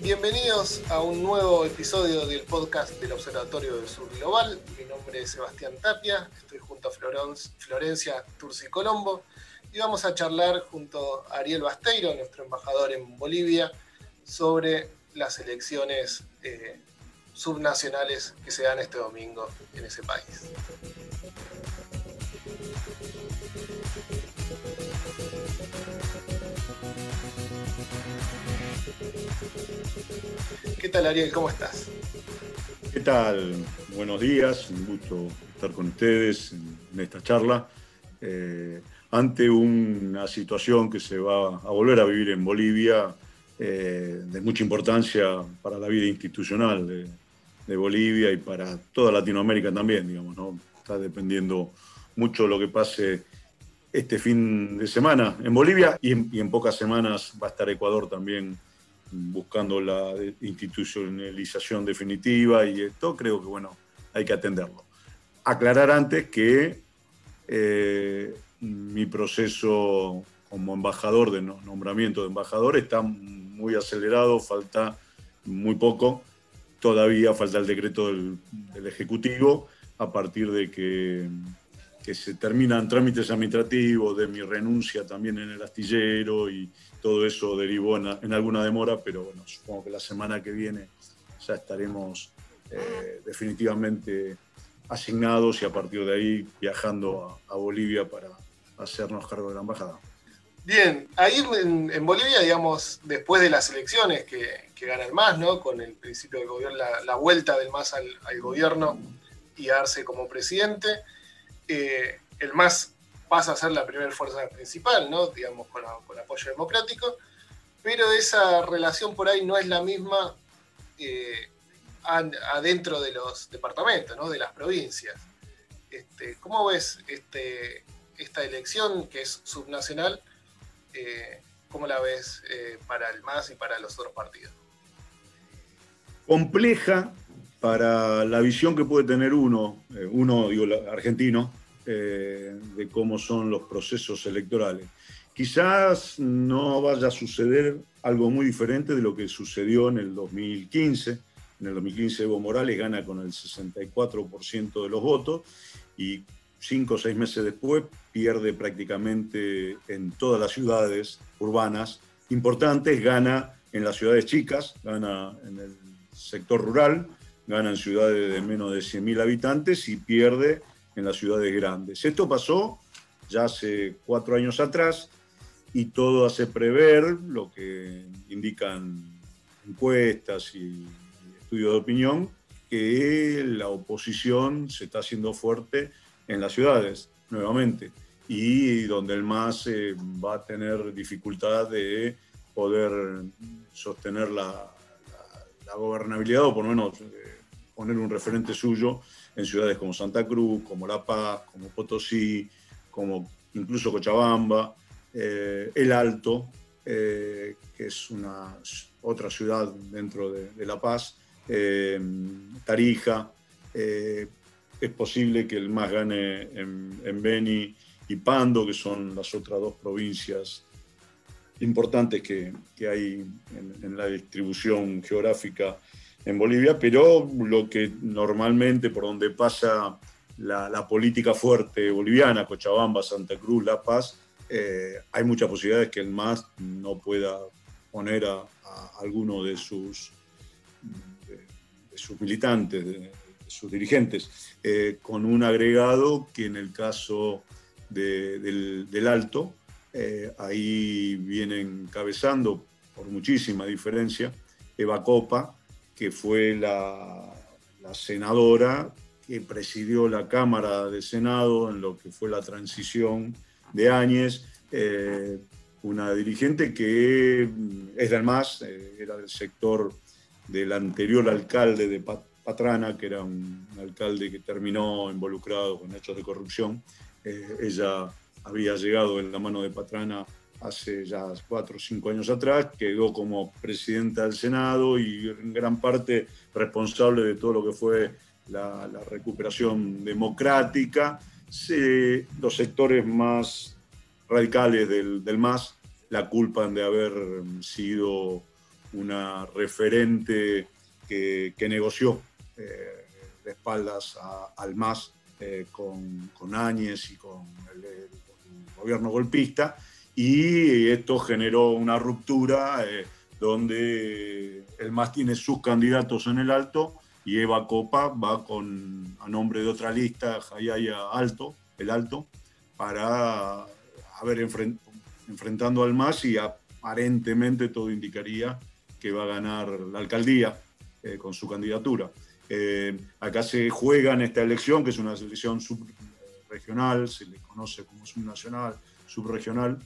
Bienvenidos a un nuevo episodio del podcast del Observatorio del Sur Global. Mi nombre es Sebastián Tapia, estoy junto a Florencia Turci Colombo y vamos a charlar junto a Ariel Basteiro, nuestro embajador en Bolivia, sobre las elecciones eh, subnacionales que se dan este domingo en ese país. ¿Qué tal Ariel? ¿Cómo estás? ¿Qué tal? Buenos días, un gusto estar con ustedes en esta charla. Eh, ante una situación que se va a volver a vivir en Bolivia eh, de mucha importancia para la vida institucional de, Bolivia y para toda Latinoamérica también, digamos, ¿no? Está dependiendo mucho lo que pase este fin de semana en Bolivia y en, pocas semanas va a estar Ecuador también buscando la institucionalización definitiva y esto creo que, bueno, hay que atenderlo. Aclarar antes que eh, mi proceso como embajador de nombramiento de embajador está muy acelerado, falta muy poco, todavía falta el decreto del, Ejecutivo a partir de que, que, se terminan trámites administrativos, de mi renuncia también en el astillero y todo eso derivó en, alguna demora, pero bueno, supongo que la semana que viene ya estaremos eh, definitivamente asignados y a partir de ahí viajando a Bolivia para hacernos cargo de la embajada. Bien, ahí en, Bolivia, digamos, después de las elecciones que, que gana el MAS, ¿no? Con el principio del gobierno, la, vuelta del MAS al, gobierno y darse como presidente, eh, el MAS pasa a ser la primera fuerza principal, ¿no? Digamos, con, apoyo democrático, pero esa relación por ahí no es la misma eh, adentro de los departamentos, ¿no? De las provincias. Este, ¿Cómo ves este, esta elección que es subnacional, eh, ¿cómo la ves eh, para el MAS y para los otros partidos? Compleja para la visión que puede tener uno, eh, uno digo, argentino, de cómo son los procesos electorales. Quizás no vaya a suceder algo muy diferente de lo que sucedió en el 2015. En el 2015 Evo Morales gana con el 64% de los votos y cinco o seis meses después pierde prácticamente en todas las ciudades urbanas importantes, gana en las ciudades chicas, gana en el sector rural, gana en ciudades de menos de 100.000 habitantes y pierde en las ciudades grandes. Esto pasó ya hace cuatro años atrás y todo hace prever lo que indican encuestas y estudios de opinión, que la oposición se está haciendo fuerte en las ciudades, nuevamente, y donde el MAS eh, va a tener dificultad de poder sostener la, gobernabilidad o por lo menos eh, poner un referente suyo en ciudades como Santa Cruz, como La Paz, como Potosí, como incluso Cochabamba, eh, El Alto, que es una otra ciudad dentro de, La Paz, Tarija, es posible que el MAS gane en, Beni y Pando, que son las otras dos provincias importantes que, hay en, la distribución geográfica en Bolivia, pero lo que normalmente por donde pasa la, política fuerte boliviana, Cochabamba, Santa Cruz, La Paz, eh, hay muchas posibilidades que el MAS no pueda poner a, alguno de sus, militantes, sus dirigentes, eh, con un agregado que en el caso del, Alto, eh, ahí viene encabezando por muchísima diferencia Eva Copa, que fue la, senadora que presidió la Cámara de Senado en lo que fue la transición de Áñez, eh, una dirigente que es del MAS, era del sector del anterior alcalde de, Patrana, que era un alcalde que terminó involucrado con hechos de corrupción. Eh, ella había llegado en la mano de Patrana hace ya cuatro o cinco años atrás, quedó como presidenta del Senado y en gran parte responsable de todo lo que fue la, recuperación democrática. los sectores más radicales del, del MAS la culpan de haber sido una referente que, negoció eh, de espaldas al MAS eh, con, con, Áñez y con el, gobierno golpista, y esto generó una ruptura eh, donde el MAS tiene sus candidatos en el alto y Eva Copa va con, a nombre de otra lista, Jayaya Alto, el Alto, para haber enfrentando al MAS y aparentemente todo indicaría que va a ganar la alcaldía eh, con su candidatura. Eh, acá se juega en esta elección, que es una elección subregional, se le conoce como subnacional, subregional,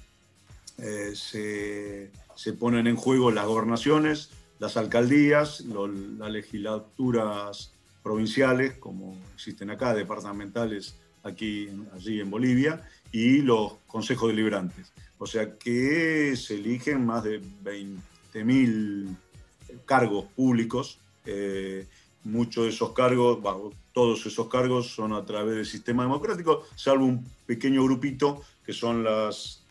eh, se, se, ponen en juego las gobernaciones, las alcaldías, las legislaturas provinciales, como existen acá, departamentales aquí, allí en Bolivia, y los consejos deliberantes. O sea que se eligen más de 20.000 cargos públicos. Eh, muchos de esos cargos, todos esos cargos son a través del sistema democrático, salvo un pequeño grupito que son las,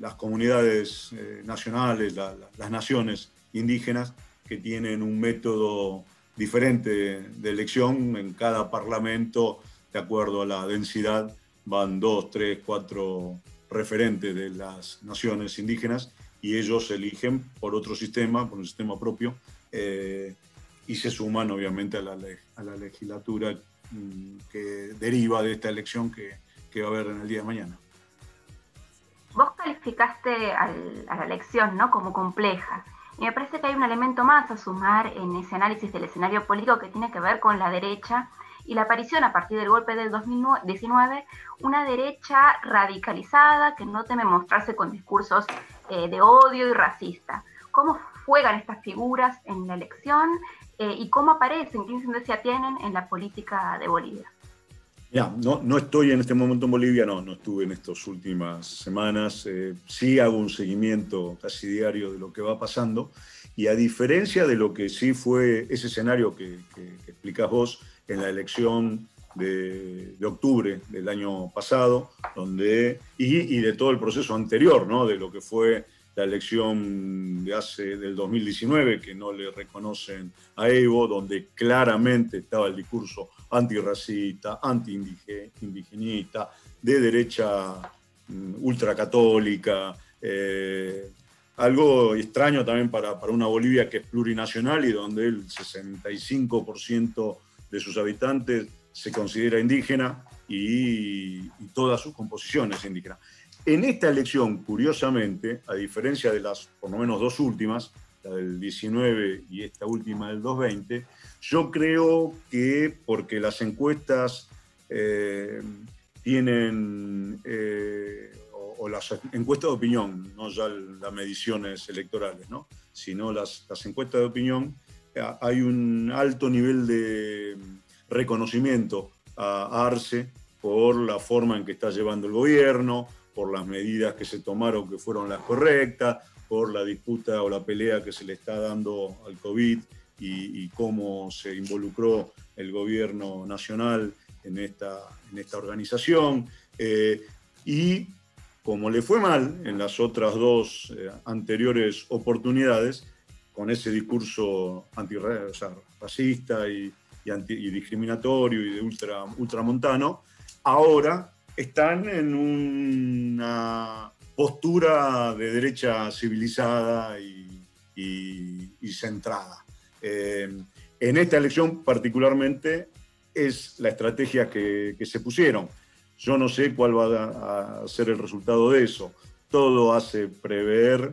las comunidades eh, nacionales, las naciones indígenas, que tienen un método diferente de elección. En cada parlamento, de acuerdo a la densidad, van dos, tres, cuatro referentes de las naciones indígenas y ellos eligen por otro sistema, por un sistema propio, eh, y se suman obviamente a la, a la legislatura mm, que deriva de esta elección que, que, va a haber en el día de mañana. Vos calificaste a la elección ¿no? como compleja. Y me parece que hay un elemento más a sumar en ese análisis del escenario político que tiene que ver con la derecha y la aparición a partir del golpe del 2019, una derecha radicalizada que no teme mostrarse con discursos eh, de odio y racista. ¿Cómo juegan estas figuras en la elección eh, y cómo aparecen, qué incidencia tienen en la política de Bolivia? Ya, no, no estoy en este momento en Bolivia, no, no estuve en estas últimas semanas. Eh, sí hago un seguimiento casi diario de lo que va pasando. Y a diferencia de lo que sí fue ese escenario que, que, explicás vos, en la elección de, octubre del año pasado, donde, y, de todo el proceso anterior, ¿no? de lo que fue la elección de hace, del 2019, que no le reconocen a Evo, donde claramente estaba el discurso antirracista, anti-indigenista, de derecha mm, ultracatólica, eh, algo extraño también para, para, una Bolivia que es plurinacional y donde el 65% de sus habitantes se considera indígena y, toda su composición es indígena. En esta elección, curiosamente, a diferencia de las por lo menos dos últimas, la del 19 y esta última del 220, yo creo que porque las encuestas eh, tienen, eh, o, las encuestas de opinión, no ya las mediciones electorales, ¿no? sino las, las encuestas de opinión, hay un alto nivel de reconocimiento a Arce por la forma en que está llevando el gobierno, por las medidas que se tomaron que fueron las correctas, por la disputa o la pelea que se le está dando al COVID y, cómo se involucró el gobierno nacional en esta, en esta organización. Eh, y como le fue mal en las otras dos eh, anteriores oportunidades, con ese discurso antirracista y, y, discriminatorio y de ultra, ultramontano, ahora están en una postura de derecha civilizada y, centrada. Eh, en esta elección particularmente es la estrategia que, que, se pusieron. Yo no sé cuál va a ser el resultado de eso. Todo hace prever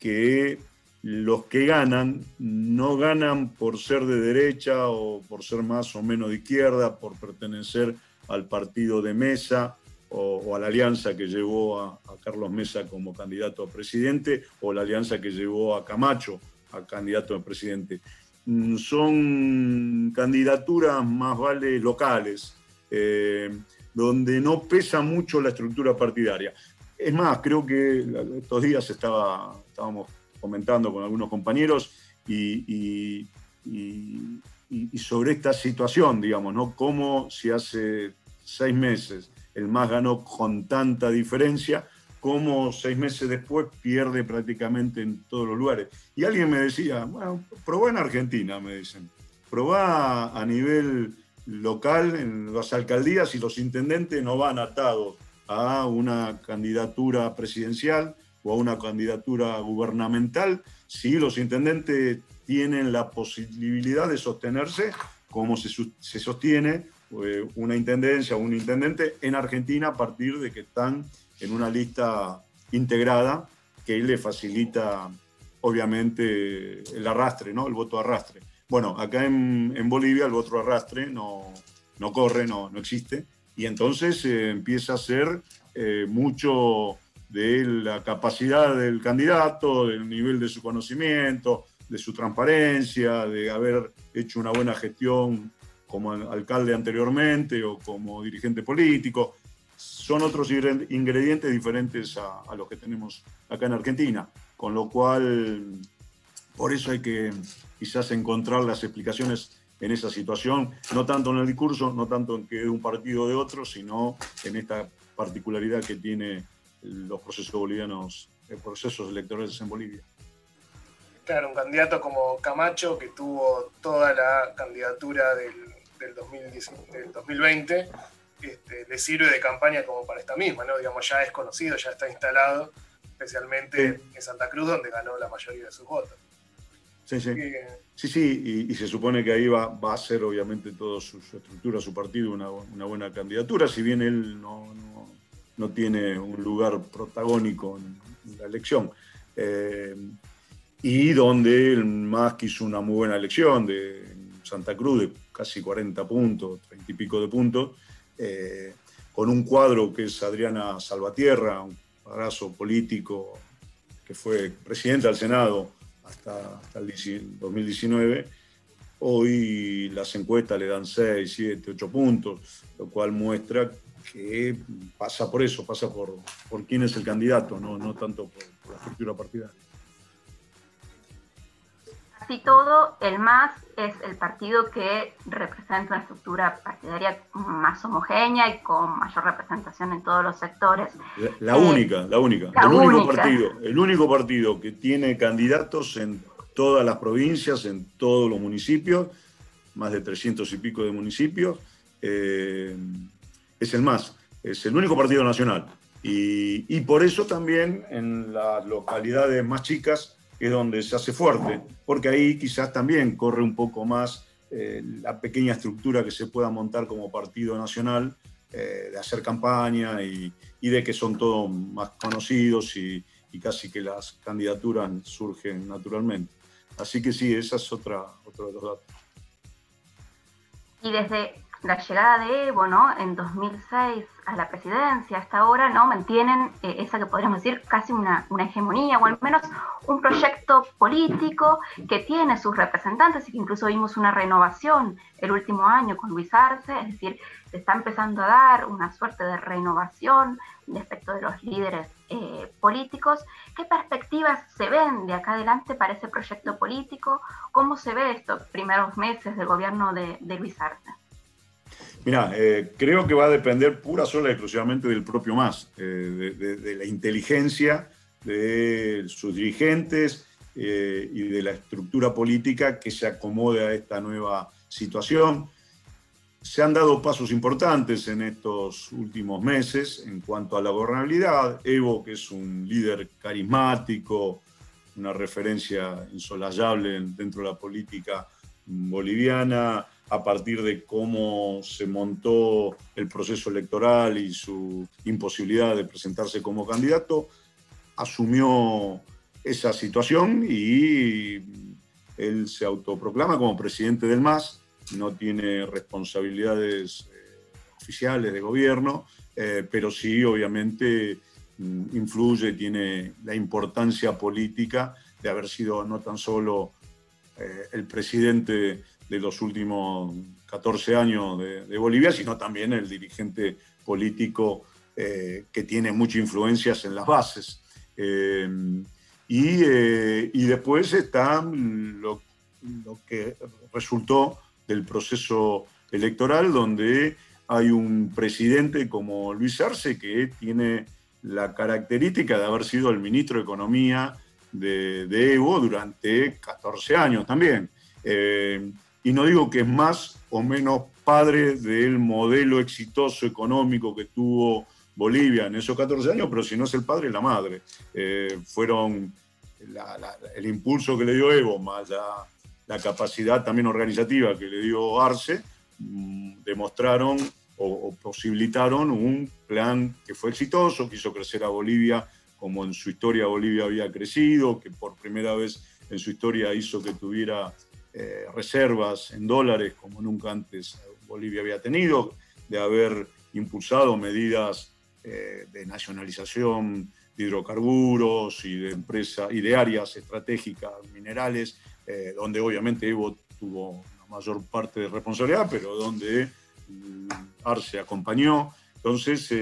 que los que ganan no ganan por ser de derecha o por ser más o menos de izquierda, por pertenecer al partido de Mesa o, a la alianza que llevó a, Carlos Mesa como candidato a presidente o la alianza que llevó a Camacho a candidato a presidente. Mm, son candidaturas más vale locales, eh, donde no pesa mucho la estructura partidaria. Es más, creo que estos días estaba, estábamos comentando con algunos compañeros y, y, sobre esta situación, digamos, ¿no? Cómo si hace seis meses el MAS ganó con tanta diferencia, cómo seis meses después pierde prácticamente en todos los lugares. Y alguien me decía, bueno, probá en Argentina, me dicen. Probá a nivel local, en las alcaldías y los intendentes no van atados a una candidatura presidencial o a una candidatura gubernamental, si los intendentes tienen la posibilidad de sostenerse como se, sostiene una intendencia o un intendente en Argentina a partir de que están en una lista integrada que le facilita obviamente el arrastre, ¿no? el voto arrastre. Bueno, acá en, Bolivia el voto arrastre no, no corre, no, no existe, y entonces eh, empieza a ser eh, mucho de la capacidad del candidato, del nivel de su conocimiento, de su transparencia, de haber hecho una buena gestión como alcalde anteriormente o como dirigente político. Son otros ingredientes diferentes a, los que tenemos acá en Argentina, con lo cual por eso hay que quizás encontrar las explicaciones en esa situación, no tanto en el discurso, no tanto en que es un partido de otro, sino en esta particularidad que tiene los procesos bolivianos, eh, procesos electorales en Bolivia. Claro, un candidato como Camacho, que tuvo toda la candidatura del, del, 2020, este, le sirve de campaña como para esta misma, ¿no? Digamos, ya es conocido, ya está instalado, especialmente en Santa Cruz, donde ganó la mayoría de sus votos. Sí, sí. Sí, sí, y, se supone que ahí va, va a ser obviamente toda su, estructura, su partido, una, una, buena candidatura, si bien él no, no, tiene un lugar protagónico en, la elección. Eh, y donde el MAS hizo una muy buena elección de Santa Cruz de casi 40 puntos, 30 y pico de puntos, eh, con un cuadro que es Adriana Salvatierra, un abrazo político que fue presidenta del Senado hasta, el 2019. Hoy las encuestas le dan 6, 7, 8 puntos, lo cual muestra que pasa por eso, pasa por, por quién es el candidato, no, no tanto por la estructura partidaria y todo, el MAS es el partido que representa una estructura partidaria más homogénea y con mayor representación en todos los sectores. La, única, la única. el, Único partido, el único partido que tiene candidatos en todas las provincias, en todos los municipios, más de 300 y pico de municipios, eh, es el MAS. Es el único partido nacional. Y, y por eso también en las localidades más chicas, es donde se hace fuerte, porque ahí quizás también corre un poco más eh, la pequeña estructura que se pueda montar como partido nacional, eh, de hacer campaña y, de que son todos más conocidos y, casi que las candidaturas surgen naturalmente. Así que sí, esa es otra, otro de los datos. Y desde la llegada de Evo, ¿no? En 2006 a la presidencia, hasta ahora, ¿no? Mantienen eh, esa que podríamos decir casi una, hegemonía, o al menos un proyecto político que tiene sus representantes y que incluso vimos una renovación el último año con Luis Arce, es decir, se está empezando a dar una suerte de renovación respecto de los líderes eh, políticos. ¿Qué perspectivas se ven de acá adelante para ese proyecto político? ¿Cómo se ve estos primeros meses del gobierno de Luis Arce? Mira, eh, creo que va a depender pura sola y exclusivamente del propio MAS, eh, de, la inteligencia de sus dirigentes eh, y de la estructura política que se acomode a esta nueva situación. Se han dado pasos importantes en estos últimos meses en cuanto a la gobernabilidad. Evo, que es un líder carismático, una referencia insolayable dentro de la política boliviana, a partir de cómo se montó el proceso electoral y su imposibilidad de presentarse como candidato, asumió esa situación y él se autoproclama como presidente del MAS, no tiene responsabilidades eh, oficiales de gobierno, eh, pero sí obviamente mm, influye, tiene la importancia política de haber sido no tan solo eh, el presidente de los últimos 14 años de, Bolivia, sino también el dirigente político eh, que tiene muchas influencias en las bases. Eh, y, eh, y, después está lo, que resultó del proceso electoral, donde hay un presidente como Luis Arce que tiene la característica de haber sido el ministro de Economía de, Evo durante 14 años también. Y no digo que es más o menos padre del modelo exitoso económico que tuvo Bolivia en esos 14 años, pero si no es el padre, la madre. Eh, fueron el impulso que le dio Evo, más la, capacidad también organizativa que le dio Arce, mm, demostraron o, posibilitaron un plan que fue exitoso, que hizo crecer a Bolivia como en su historia Bolivia había crecido, que por primera vez en su historia hizo que tuviera eh, reservas en dólares como nunca antes Bolivia había tenido, de haber impulsado medidas eh, de nacionalización de hidrocarburos y de empresas y de áreas estratégicas minerales, eh, donde obviamente Evo tuvo la mayor parte de responsabilidad, pero donde Arce acompañó. Entonces,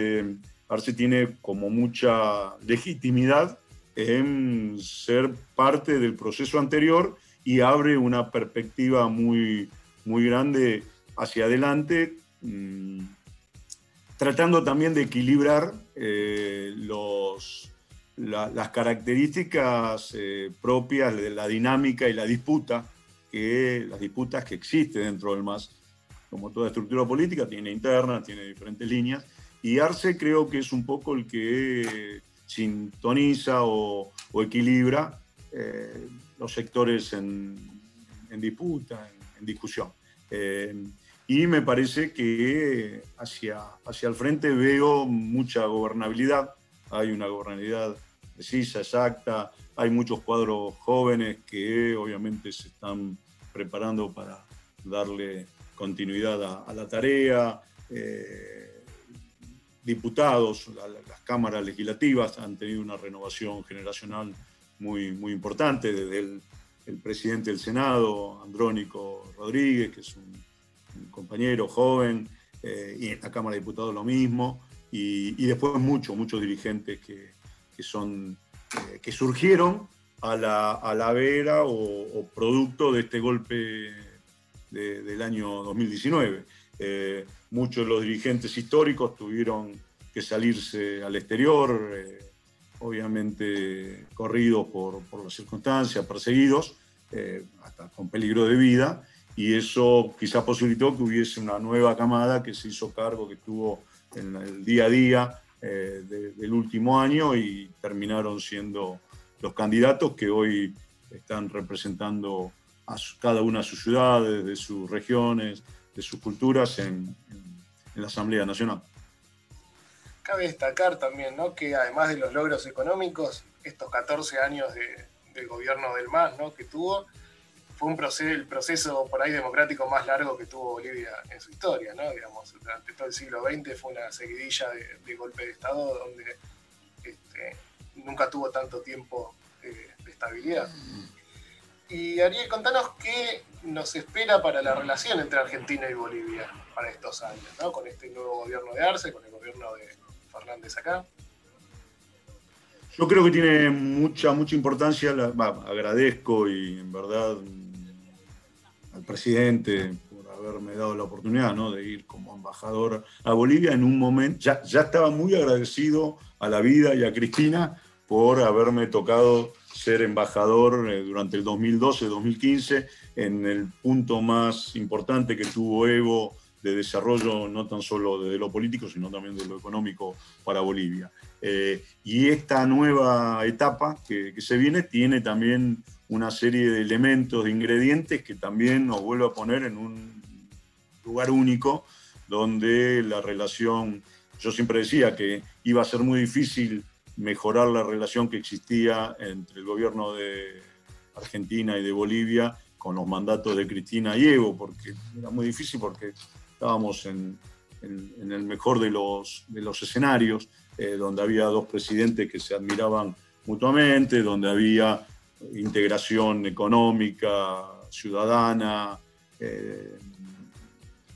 Arce tiene como mucha legitimidad en ser parte del proceso anterior y abre una perspectiva muy, muy grande hacia adelante, mm, tratando también de equilibrar eh, los, las características eh, propias de la dinámica y la disputa, que, las disputas que existen dentro del MAS como toda estructura política, tiene interna, tiene diferentes líneas, y Arce creo que es un poco el que sintoniza o, equilibra eh, los sectores en, disputa, en, discusión. Eh, y me parece que hacia, hacia el frente veo mucha gobernabilidad, hay una gobernabilidad precisa, exacta, hay muchos cuadros jóvenes que obviamente se están preparando para darle continuidad a, la tarea. Eh, diputados, las cámaras legislativas han tenido una renovación generacional muy, muy importante, desde el, presidente del Senado, Andrónico Rodríguez, que es un, compañero joven, eh, y en la Cámara de Diputados lo mismo, y, después muchos, muchos dirigentes que, son, eh, que surgieron a la, a la vera o, o, producto de este golpe del año 2019. Eh, muchos de los dirigentes históricos tuvieron que salirse al exterior, eh, obviamente corridos por, por, las circunstancias, perseguidos, eh, hasta con peligro de vida, y eso quizás posibilitó que hubiese una nueva camada que se hizo cargo, que estuvo en el día a día del último año y terminaron siendo los candidatos que hoy están representando a cada una de sus ciudades, de sus regiones, de sus culturas en, la Asamblea Nacional. Cabe destacar también ¿no? que además de los logros económicos, estos 14 años de, gobierno del MAS ¿no? que tuvo, fue un proceso, el proceso por ahí democrático más largo que tuvo Bolivia en su historia. ¿no? Digamos, durante todo el siglo XX fue una seguidilla de, de golpe de Estado donde este, nunca tuvo tanto tiempo de estabilidad. Y Ariel, contanos qué nos espera para la relación entre Argentina y Bolivia para estos años, ¿no? Con este nuevo gobierno de Arce, con el gobierno de Fernández acá. Yo creo que tiene mucha, mucha importancia, agradezco y en verdad al presidente por haberme dado la oportunidad ¿no? de ir como embajador a Bolivia en un momento, ya, ya estaba muy agradecido a la vida y a Cristina por haberme tocado ser embajador eh, durante el 2012-2015 en el punto más importante que tuvo Evo de desarrollo, no tan solo de lo político, sino también de lo económico para Bolivia. Eh, y esta nueva etapa que, se viene tiene también una serie de elementos, de ingredientes que también nos vuelve a poner en un lugar único donde la relación, yo siempre decía que iba a ser muy difícil mejorar la relación que existía entre el gobierno de Argentina y de Bolivia con los mandatos de Cristina y Evo, porque era muy difícil porque estábamos en, el mejor de los, de los escenarios, eh, donde había dos presidentes que se admiraban mutuamente, donde había integración económica, ciudadana, eh,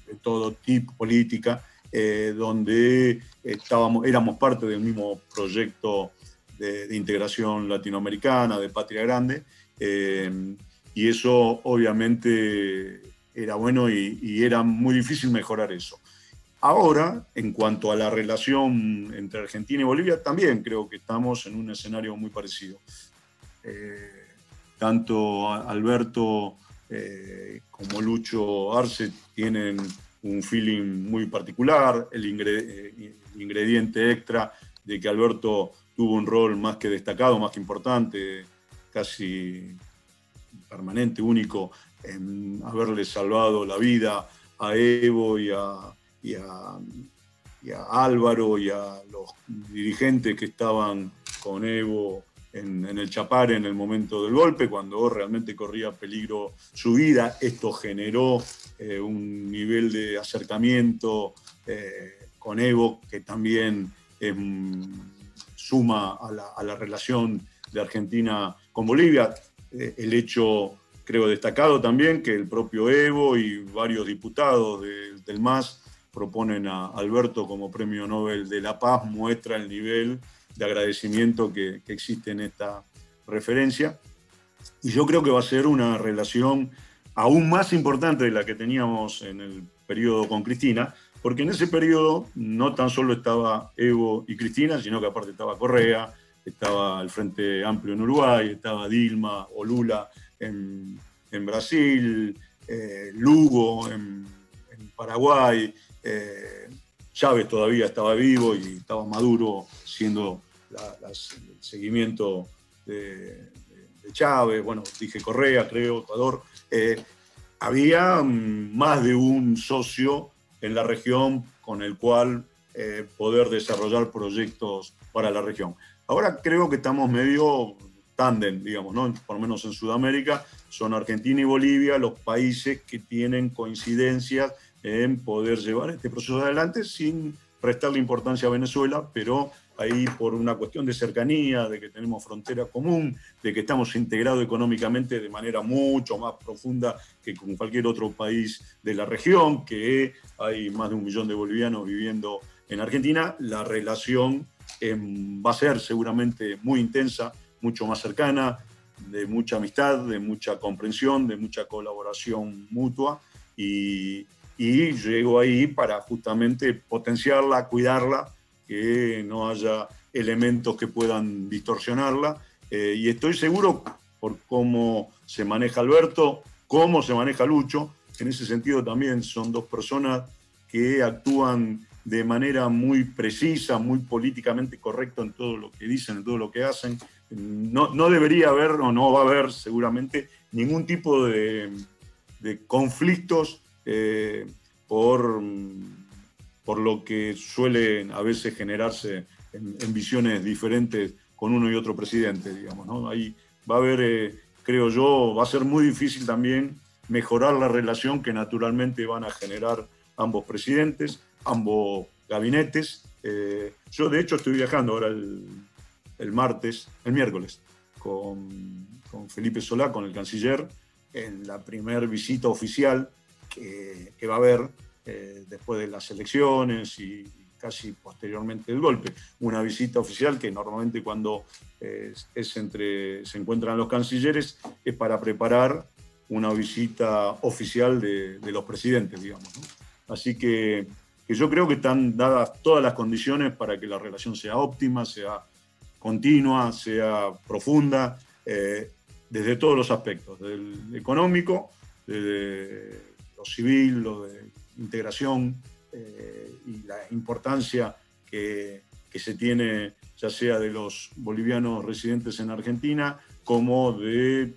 de todo tipo, política, eh, donde estábamos, éramos parte del mismo proyecto de, integración latinoamericana, de Patria Grande, eh, y eso obviamente era bueno y, era muy difícil mejorar eso. Ahora, en cuanto a la relación entre Argentina y Bolivia, también creo que estamos en un escenario muy parecido. Eh, tanto Alberto eh, como Lucho Arce tienen un feeling muy particular, el, el, ingrediente extra de que Alberto tuvo un rol más que destacado, más que importante, casi permanente, único en haberle salvado la vida a Evo y a, Álvaro y a los dirigentes que estaban con Evo en, el Chapar en el momento del golpe, cuando realmente corría peligro su vida. Esto generó eh, un nivel de acercamiento eh, con Evo que también suma a la, a la, relación de Argentina con Bolivia. Eh, el hecho creo destacado también que el propio Evo y varios diputados del MAS proponen a Alberto como Premio Nobel de la Paz, muestra el nivel de agradecimiento que, existe en esta referencia. Y yo creo que va a ser una relación aún más importante de la que teníamos en el periodo con Cristina, porque en ese periodo no tan solo estaba Evo y Cristina, sino que aparte estaba Correa, estaba el Frente Amplio en Uruguay, estaba Dilma o Lula en, Brasil, eh, Lugo en, Paraguay, eh, Chávez todavía estaba vivo y estaba Maduro siendo el seguimiento de, Chávez, bueno, dije Correa, creo, Ecuador. Eh, había mm, más de un socio en la región con el cual poder desarrollar proyectos para la región. Ahora creo que estamos medio tándem, digamos, ¿no? por lo menos en Sudamérica, son Argentina y Bolivia los países que tienen coincidencias en poder llevar este proceso adelante sin restarle importancia a Venezuela, pero ahí por una cuestión de cercanía, de que tenemos frontera común, de que estamos integrados económicamente de manera mucho más profunda que con cualquier otro país de la región, que hay más de un millón de bolivianos viviendo en Argentina, la relación va a ser seguramente muy intensa mucho más cercana, de mucha amistad, de mucha comprensión, de mucha colaboración mutua y, y llego ahí para justamente potenciarla, cuidarla, que no haya elementos que puedan distorsionarla. Eh, y estoy seguro, por cómo se maneja Alberto, cómo se maneja Lucho, en ese sentido también son dos personas que actúan de manera muy precisa, muy políticamente correcta en todo lo que dicen, en todo lo que hacen, no, debería haber o no va a haber seguramente ningún tipo de, conflictos eh, por, por lo que suele a veces generarse en, visiones diferentes con uno y otro presidente, digamos. ¿no? Ahí va a haber, eh, creo yo, va a ser muy difícil también mejorar la relación que naturalmente van a generar ambos presidentes, ambos gabinetes. Eh, yo de hecho estoy viajando ahora el el martes, el miércoles, con, Felipe Solá, con el canciller, en la primera visita oficial que, va a haber eh, después de las elecciones y, casi posteriormente del golpe. Una visita oficial que normalmente cuando eh, es entre, se encuentran los cancilleres es para preparar una visita oficial de, los presidentes, digamos. Así que, que, yo creo que están dadas todas las condiciones para que la relación sea óptima, sea continua, sea profunda, eh, desde todos los aspectos, del económico, desde lo civil, lo de integración eh, y la importancia que, se tiene ya sea de los bolivianos residentes en Argentina como de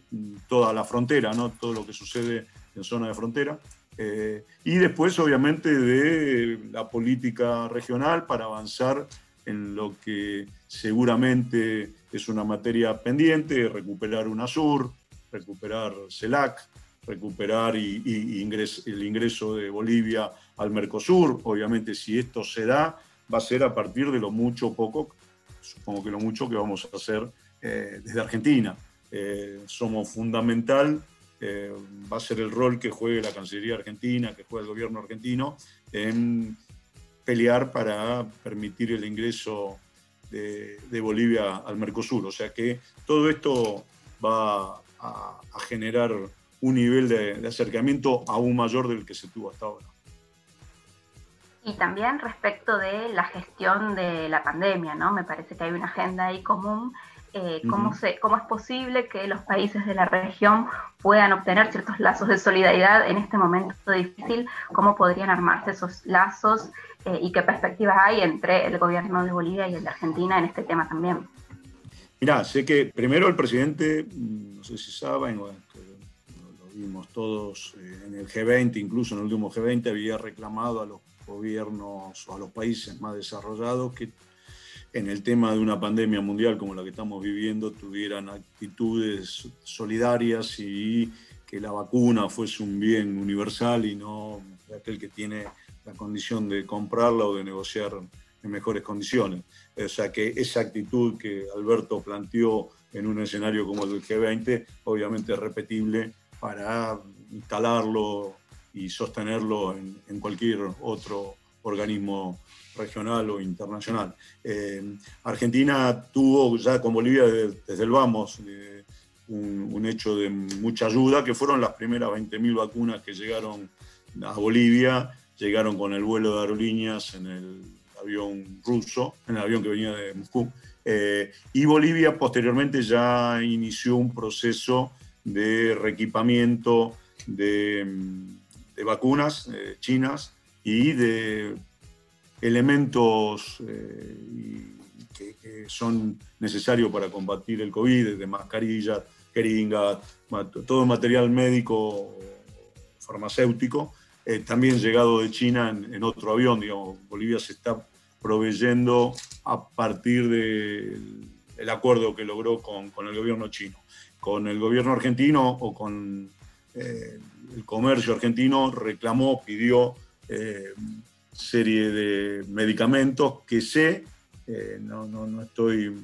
toda la frontera, ¿no? todo lo que sucede en zona de frontera. Eh, y después, obviamente, de la política regional para avanzar en lo que seguramente es una materia pendiente, recuperar UNASUR, recuperar CELAC, recuperar el ingreso de Bolivia al Mercosur. Obviamente, si esto se da, va a ser a partir de lo mucho poco, supongo que lo mucho que vamos a hacer eh, desde Argentina. Eh, somos fundamental, eh, va a ser el rol que juegue la Cancillería Argentina, que juegue el gobierno argentino en pelear para permitir el ingreso de, Bolivia al Mercosur. O sea que todo esto va a, generar un nivel de, acercamiento aún mayor del que se tuvo hasta ahora. Y también respecto de la gestión de la pandemia, ¿no? Me parece que hay una agenda ahí común. Eh, ¿cómo, se, ¿Cómo es posible que los países de la región puedan obtener ciertos lazos de solidaridad en este momento difícil? ¿Cómo podrían armarse esos lazos eh, y qué perspectivas hay entre el gobierno de Bolivia y el de Argentina en este tema también? Mirá, sé que primero el presidente, no sé si saben, vimos todos eh, en el G20, incluso en el último G20, había reclamado a los gobiernos o a los países más desarrollados que en el tema de una pandemia mundial como la que estamos viviendo tuvieran actitudes solidarias y que la vacuna fuese un bien universal y no aquel que tiene la condición de comprarla o de negociar en mejores condiciones. O sea que esa actitud que Alberto planteó en un escenario como el del G20, obviamente es repetible para instalarlo y sostenerlo en, cualquier otro organismo regional o internacional. Eh, Argentina tuvo ya con Bolivia desde, el vamos eh, un, hecho de mucha ayuda, que fueron las primeras 20.000 vacunas que llegaron a Bolivia, llegaron con el vuelo de aerolíneas en el avión ruso, en el avión que venía de Moscú. Eh, y Bolivia posteriormente ya inició un proceso de reequipamiento de, vacunas chinas y de elementos eh, que, son necesarios para combatir el COVID, de mascarillas, jeringas, todo material médico farmacéutico, eh, también llegado de China en, otro avión. Digamos, Bolivia se está proveyendo a partir del acuerdo que logró con, con el gobierno chino con el gobierno argentino o con eh, el comercio argentino reclamó, pidió eh, serie de medicamentos que sé, eh, no, no, estoy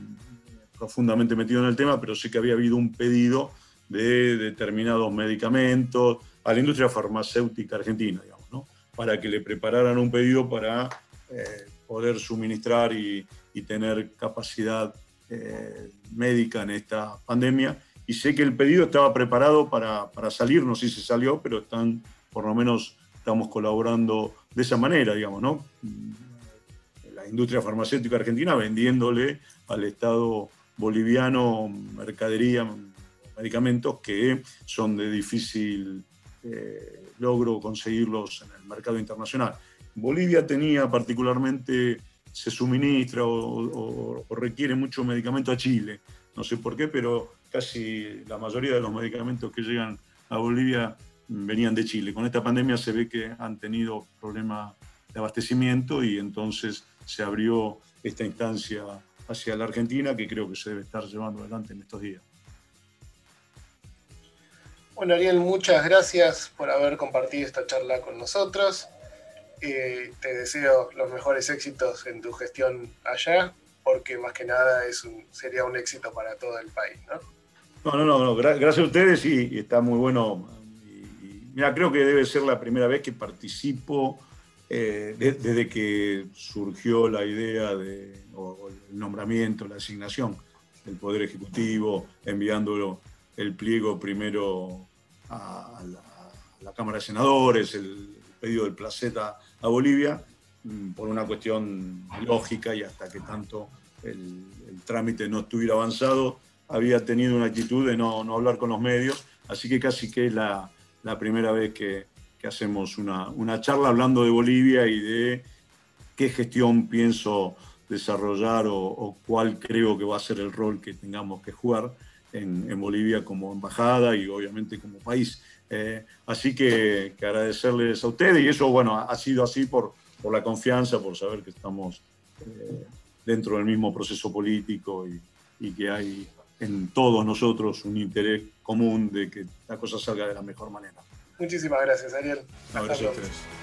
profundamente metido en el tema, pero sé que había habido un pedido de determinados medicamentos a la industria farmacéutica argentina, digamos, ¿no? para que le prepararan un pedido para poder suministrar y, y tener capacidad médica en esta pandemia y sé que el pedido estaba preparado para, para salir, no sé si se salió, pero están, por lo menos estamos colaborando de esa manera, digamos, ¿no? La industria farmacéutica argentina vendiéndole al Estado boliviano mercadería, medicamentos que son de difícil eh, logro conseguirlos en el mercado internacional. Bolivia tenía particularmente, se suministra o requiere mucho medicamento a Chile, no sé por qué, pero casi la mayoría de los medicamentos que llegan a Bolivia venían de Chile. Con esta pandemia se ve que han tenido problemas de abastecimiento y entonces se abrió esta instancia hacia la Argentina que creo que se debe estar llevando adelante en estos días. Bueno, Ariel, muchas gracias por haber compartido esta charla con nosotros. Eh, te deseo los mejores éxitos en tu gestión allá, porque más que nada es un, sería un éxito para todo el país, ¿no? No, no, no, gracias a ustedes y, está muy bueno. Mira, creo que debe ser la primera vez que participo eh, desde que surgió la idea de, o, el nombramiento, la asignación del Poder Ejecutivo, enviándolo el pliego primero a, la, Cámara de Senadores, el pedido del Placeta a Bolivia, mm, por una cuestión lógica y hasta que tanto el trámite no estuviera avanzado había tenido una actitud de no, hablar con los medios, así que casi que la, la primera vez que, hacemos una, charla hablando de Bolivia y de qué gestión pienso desarrollar o, cuál creo que va a ser el rol que tengamos que jugar en, Bolivia como embajada y obviamente como país. Eh, así que, agradecerles a ustedes y eso, bueno, ha sido así por, por la confianza, por saber que estamos eh, dentro del mismo proceso político y, y que hay en todos nosotros un interés común de que la cosa salga de la mejor manera. Muchísimas gracias, Ariel. Gracias a ustedes.